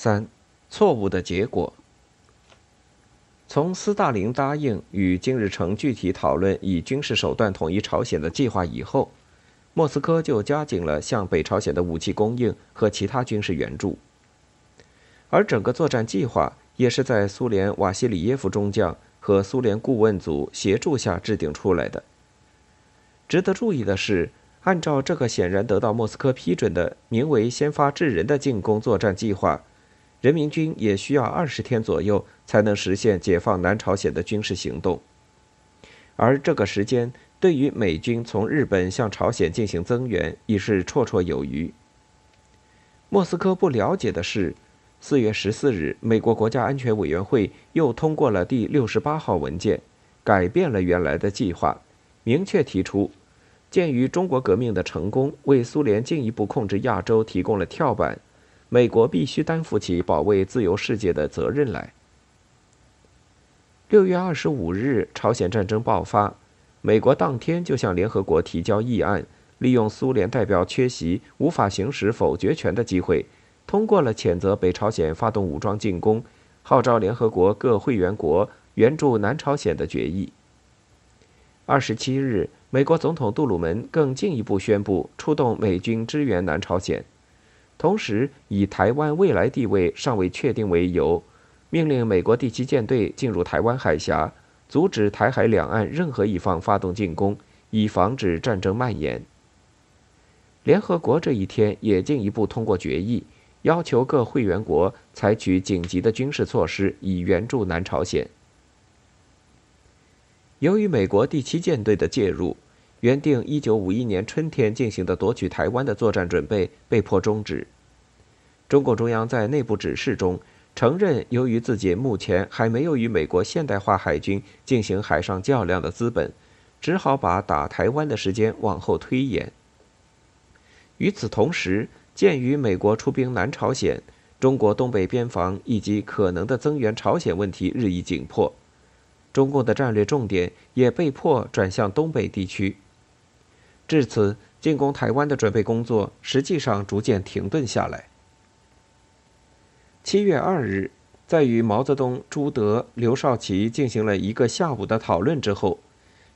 三，错误的结果。从斯大林答应与金日成具体讨论以军事手段统一朝鲜的计划以后，莫斯科就加紧了向北朝鲜的武器供应和其他军事援助。而整个作战计划也是在苏联瓦西里耶夫中将和苏联顾问组协助下制定出来的。值得注意的是。按照这个显然得到莫斯科批准的名为“先发制人”的进攻作战计划，人民军也需要二十天左右才能实现解放南朝鲜的军事行动。而这个时间对于美军从日本向朝鲜进行增援已是绰绰有余。莫斯科不了解的是，四月十四日，美国国家安全委员会又通过了第六十八号文件，改变了原来的计划，明确提出。鉴于中国革命的成功为苏联进一步控制亚洲提供了跳板，美国必须担负起保卫自由世界的责任来。六月二十五日，朝鲜战争爆发，美国当天就向联合国提交议案，利用苏联代表缺席、无法行使否决权的机会，通过了谴责北朝鲜发动武装进攻，号召联合国各会员国援助南朝鲜的决议。二十七日。美国总统杜鲁门更进一步宣布出动美军支援南朝鲜，同时以台湾未来地位尚未确定为由，命令美国第七舰队进入台湾海峡，阻止台海两岸任何一方发动进攻，以防止战争蔓延。联合国这一天也进一步通过决议，要求各会员国采取紧急的军事措施，以援助南朝鲜。由于美国第七舰队的介入，原定一九五一年春天进行的夺取台湾的作战准备被迫终止。中共中央在内部指示中承认，由于自己目前还没有与美国现代化海军进行海上较量的资本，只好把打台湾的时间往后推延。与此同时，鉴于美国出兵南朝鲜，中国东北边防以及可能的增援朝鲜问题日益紧迫。中共的战略重点也被迫转向东北地区，至此，进攻台湾的准备工作实际上逐渐停顿下来。七月二日，在与毛泽东、朱德、刘少奇进行了一个下午的讨论之后，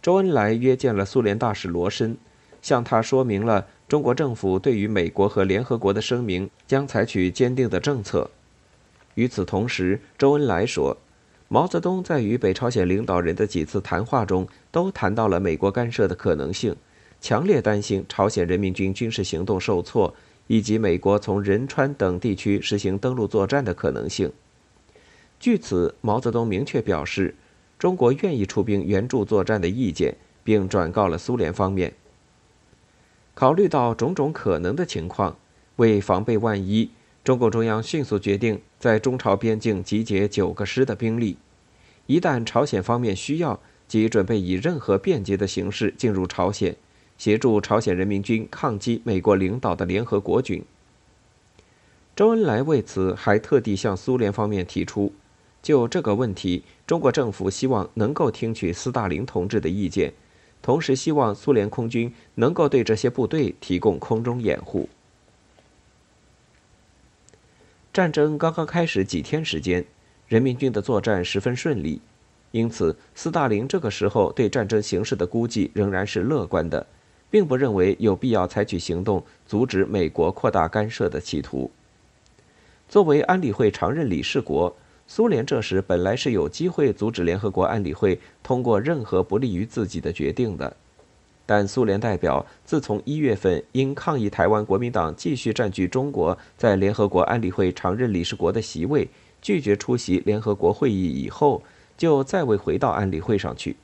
周恩来约见了苏联大使罗申，向他说明了中国政府对于美国和联合国的声明将采取坚定的政策。与此同时，周恩来说。毛泽东在与北朝鲜领导人的几次谈话中，都谈到了美国干涉的可能性，强烈担心朝鲜人民军军事行动受挫，以及美国从仁川等地区实行登陆作战的可能性。据此，毛泽东明确表示，中国愿意出兵援助作战的意见，并转告了苏联方面。考虑到种种可能的情况，为防备万一。中共中央迅速决定在中朝边境集结九个师的兵力，一旦朝鲜方面需要，即准备以任何便捷的形式进入朝鲜，协助朝鲜人民军抗击美国领导的联合国军。周恩来为此还特地向苏联方面提出，就这个问题，中国政府希望能够听取斯大林同志的意见，同时希望苏联空军能够对这些部队提供空中掩护。战争刚刚开始几天时间，人民军的作战十分顺利，因此斯大林这个时候对战争形势的估计仍然是乐观的，并不认为有必要采取行动阻止美国扩大干涉的企图。作为安理会常任理事国，苏联这时本来是有机会阻止联合国安理会通过任何不利于自己的决定的。但苏联代表自从一月份因抗议台湾国民党继续占据中国在联合国安理会常任理事国的席位，拒绝出席联合国会议以后，就再未回到安理会上去。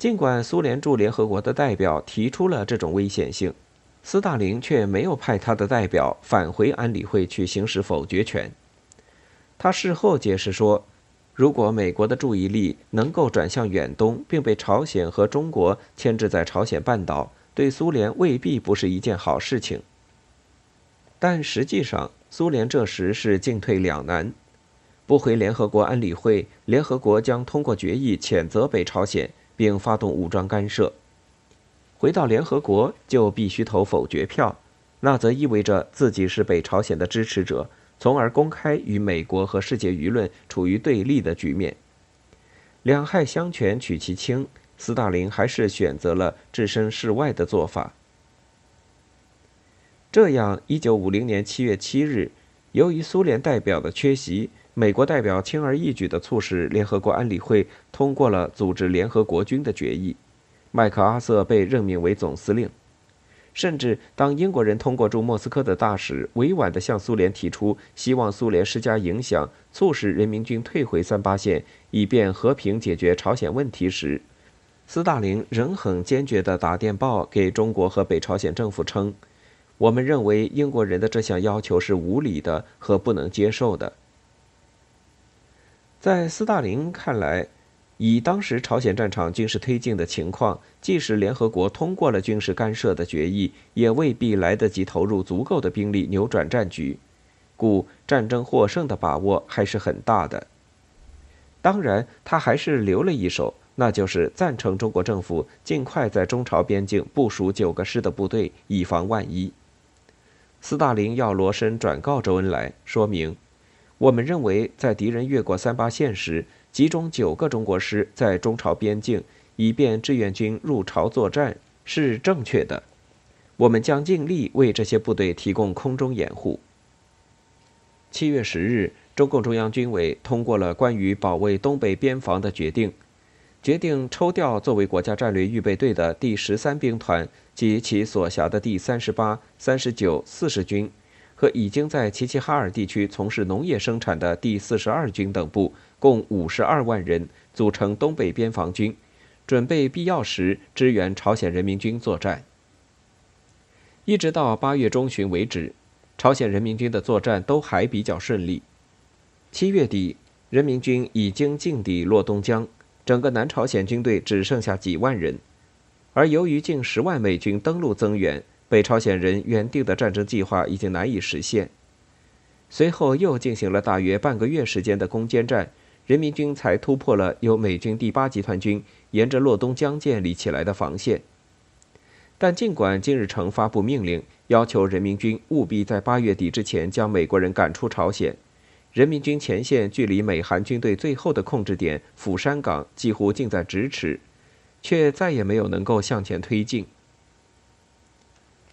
尽管苏联驻联合国的代表提出了这种危险性，斯大林却没有派他的代表返回安理会去行使否决权。他事后解释说。如果美国的注意力能够转向远东，并被朝鲜和中国牵制在朝鲜半岛，对苏联未必不是一件好事情。但实际上，苏联这时是进退两难：不回联合国安理会，联合国将通过决议谴责北朝鲜，并发动武装干涉；回到联合国，就必须投否决票，那则意味着自己是北朝鲜的支持者。从而公开与美国和世界舆论处于对立的局面。两害相权取其轻，斯大林还是选择了置身事外的做法。这样，一九五零年七月七日，由于苏联代表的缺席，美国代表轻而易举地促使联合国安理会通过了组织联合国军的决议，麦克阿瑟被任命为总司令。甚至当英国人通过驻莫斯科的大使委婉地向苏联提出希望苏联施加影响，促使人民军退回三八线，以便和平解决朝鲜问题时，斯大林仍很坚决地打电报给中国和北朝鲜政府称。我们认为英国人的这项要求是无理的和不能接受的。在斯大林看来，以当时朝鲜战场军事推进的情况，即使联合国通过了军事干涉的决议，也未必来得及投入足够的兵力扭转战局，故战争获胜的把握还是很大的。当然，他还是留了一手。那就是赞成中国政府尽快在中朝边境部署九个师的部队，以防万一。斯大林要罗申转告周恩来，说明：我们认为，在敌人越过三八线时，集中九个中国师在中朝边境，以便志愿军入朝作战，是正确的。我们将尽力为这些部队提供空中掩护。七月十日，中共中央军委通过了关于保卫东北边防的决定。决定抽调作为国家战略预备队的第十三兵团及其所辖的第三十八、三十九、四十军，和已经在齐齐哈尔地区从事农业生产的第四十二军等部，共五十二万人，组成东北边防军，准备必要时支援朝鲜人民军作战。一直到八月中旬为止，朝鲜人民军的作战都还比较顺利。七月底，人民军已经进抵洛东江。整个南朝鲜军队只剩下几万人，而由于近十万美军登陆增援，北朝鲜人原定的战争计划已经难以实现。随后又进行了大约半个月时间的攻坚战，人民军才突破了由美军第八集团军沿着洛东江建立起来的防线。但尽管金日成发布命令，要求人民军务必在八月底之前将美国人赶出朝鲜。人民军前线距离美韩军队最后的控制点釜山港几乎近在咫尺，却再也没有能够向前推进。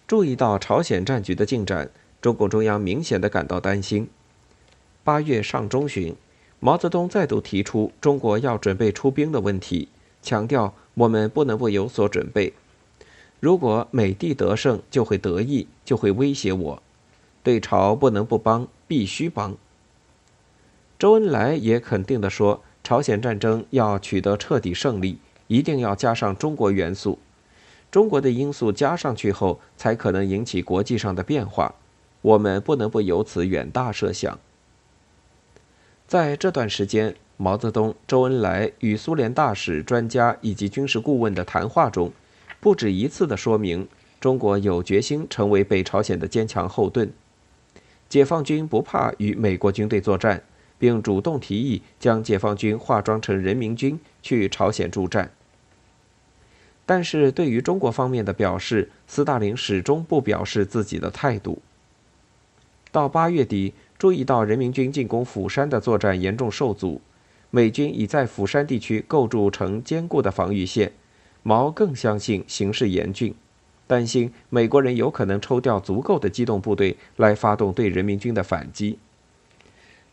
注意到朝鲜战局的进展，中共中央明显的感到担心。八月上中旬，毛泽东再度提出中国要准备出兵的问题，强调我们不能不有所准备。如果美帝得胜，就会得意，就会威胁我，对朝不能不帮，必须帮。周恩来也肯定地说：“朝鲜战争要取得彻底胜利，一定要加上中国元素。中国的因素加上去后，才可能引起国际上的变化。我们不能不由此远大设想。”在这段时间，毛泽东、周恩来与苏联大使、专家以及军事顾问的谈话中，不止一次地说明中国有决心成为北朝鲜的坚强后盾。解放军不怕与美国军队作战。并主动提议将解放军化妆成人民军去朝鲜助战。但是对于中国方面的表示，斯大林始终不表示自己的态度。到八月底，注意到人民军进攻釜山的作战严重受阻，美军已在釜山地区构筑成坚固的防御线，毛更相信形势严峻，担心美国人有可能抽调足够的机动部队来发动对人民军的反击。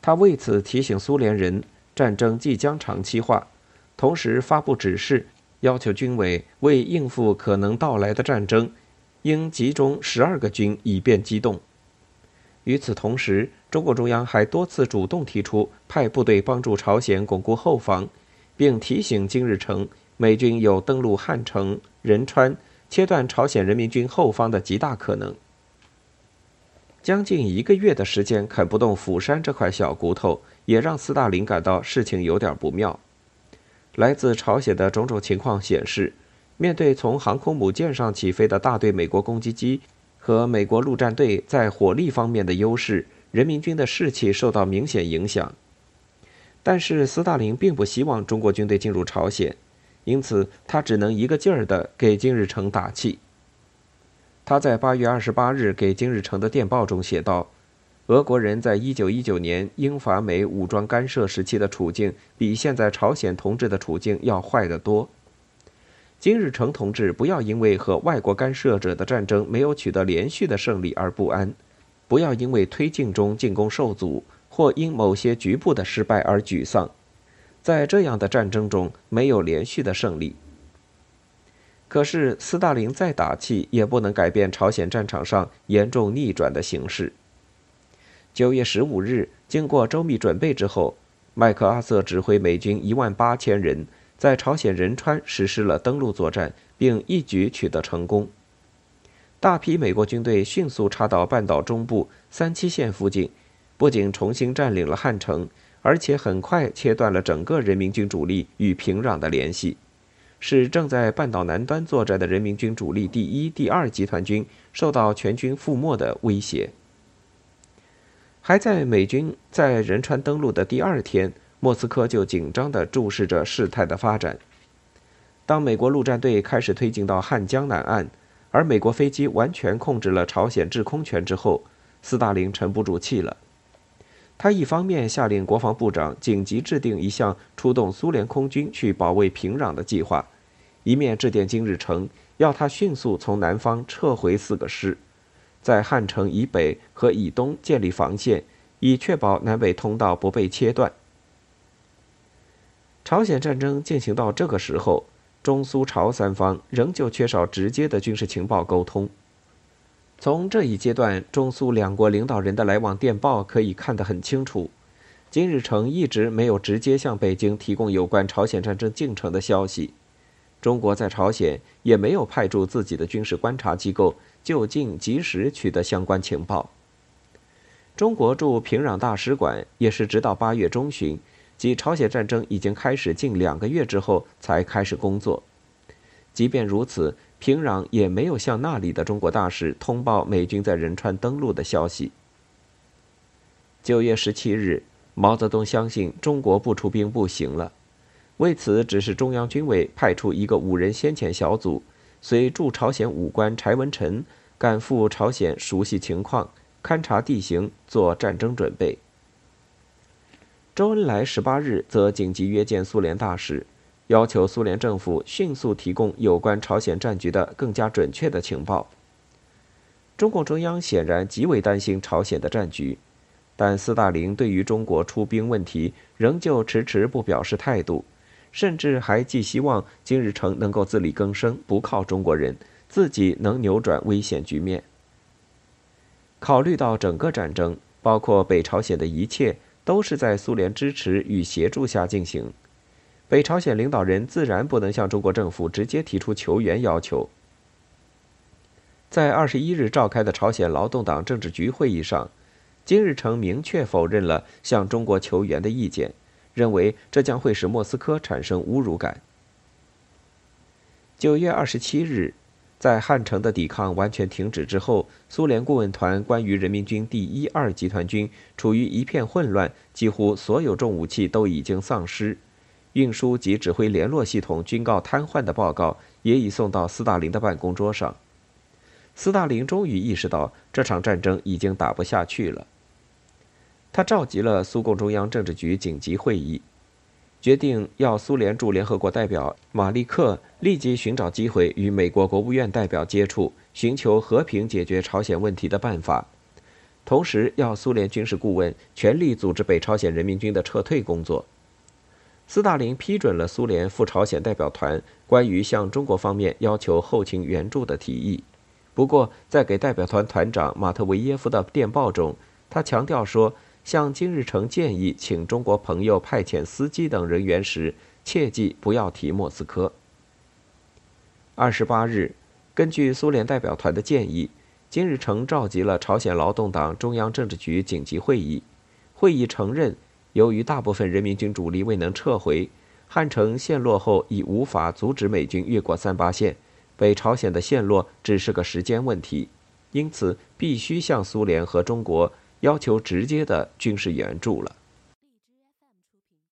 他为此提醒苏联人，战争即将长期化，同时发布指示，要求军委为应付可能到来的战争，应集中十二个军以便机动。与此同时，中共中央还多次主动提出派部队帮助朝鲜巩固后方，并提醒金日成，美军有登陆汉城、仁川，切断朝鲜人民军后方的极大可能。将近一个月的时间啃不动釜山这块小骨头，也让斯大林感到事情有点不妙。来自朝鲜的种种情况显示，面对从航空母舰上起飞的大队美国攻击机和美国陆战队在火力方面的优势，人民军的士气受到明显影响。但是斯大林并不希望中国军队进入朝鲜，因此他只能一个劲儿地给金日成打气。他在八月二十八日给金日成的电报中写道：“俄国人在一九一九年英法美武装干涉时期的处境，比现在朝鲜同志的处境要坏得多。金日成同志不要因为和外国干涉者的战争没有取得连续的胜利而不安，不要因为推进中进攻受阻或因某些局部的失败而沮丧。在这样的战争中，没有连续的胜利。可是斯大林再打气，也不能改变朝鲜战场上严重逆转的形势。九月十五日，经过周密准备之后，麦克阿瑟指挥美军一万八千人，在朝鲜仁川实施了登陆作战，并一举取得成功。大批美国军队迅速插到半岛中部三七线附近，不仅重新占领了汉城，而且很快切断了整个人民军主力与平壤的联系，使正在半岛南端作战的人民军主力第一、第二集团军受到全军覆没的威胁。还在美军在仁川登陆的第二天，莫斯科就紧张地注视着事态的发展。当美国陆战队开始推进到汉江南岸，而美国飞机完全控制了朝鲜制空权之后，斯大林沉不住气了。他一方面下令国防部长紧急制定一项出动苏联空军去保卫平壤的计划，一面致电金日成，要他迅速从南方撤回四个师。在汉城以北和以东建立防线，以确保南北通道不被切断。朝鲜战争进行到这个时候，中苏朝三方仍旧缺少直接的军事情报沟通。从这一阶段中苏两国领导人的来往电报可以看得很清楚，金日成一直没有直接向北京提供有关朝鲜战争进程的消息。中国在朝鲜也没有派驻自己的军事观察机构。就近及时取得相关情报。中国驻平壤大使馆也是直到八月中旬，即朝鲜战争已经开始近两个月之后才开始工作。即便如此，平壤也没有向那里的中国大使通报美军在仁川登陆的消息。九月十七日，毛泽东相信中国不出兵不行了，为此指示中央军委派出一个五人先遣小组。随驻朝鲜武官柴文臣赶赴朝鲜，熟悉情况，勘察地形，做战争准备。周恩来十八日则紧急约见苏联大使，要求苏联政府迅速提供有关朝鲜战局的更加准确的情报。中共中央显然极为担心朝鲜的战局，但斯大林对于中国出兵问题仍旧迟迟不表示态度。甚至还寄希望金日成能够自力更生，不靠中国人，自己能扭转危险局面。考虑到整个战争，包括北朝鲜的一切，都是在苏联支持与协助下进行，北朝鲜领导人自然不能向中国政府直接提出求援要求。在二十一日召开的朝鲜劳动党政治局会议上，金日成明确否认了向中国求援的意见。认为这将会使莫斯科产生侮辱感。九月二十七日，在汉城的抵抗完全停止之后，苏联顾问团关于人民军第一、二集团军处于一片混乱，几乎所有重武器都已经丧失，运输及指挥联络系统均告瘫痪的报告也已送到斯大林的办公桌上。斯大林终于意识到这场战争已经打不下去了。他召集了苏共中央政治局紧急会议，决定要苏联驻联合国代表马利克立即寻找机会与美国国务院代表接触，寻求和平解决朝鲜问题的办法。同时，要苏联军事顾问全力组织北朝鲜人民军的撤退工作。斯大林批准了苏联赴朝鲜代表团关于向中国方面要求后勤援助的提议。不过，在给代表团团长马特维耶夫的电报中，他强调说。向金日成建议请中国朋友派遣司机等人员时，切记不要提莫斯科。二十八日，根据苏联代表团的建议，金日成召集了朝鲜劳动党中央政治局紧急会议。会议承认，由于大部分人民军主力未能撤回，汉城陷落后已无法阻止美军越过三八线，北朝鲜的陷落只是个时间问题，因此必须向苏联和中国。要求直接的军事援助了。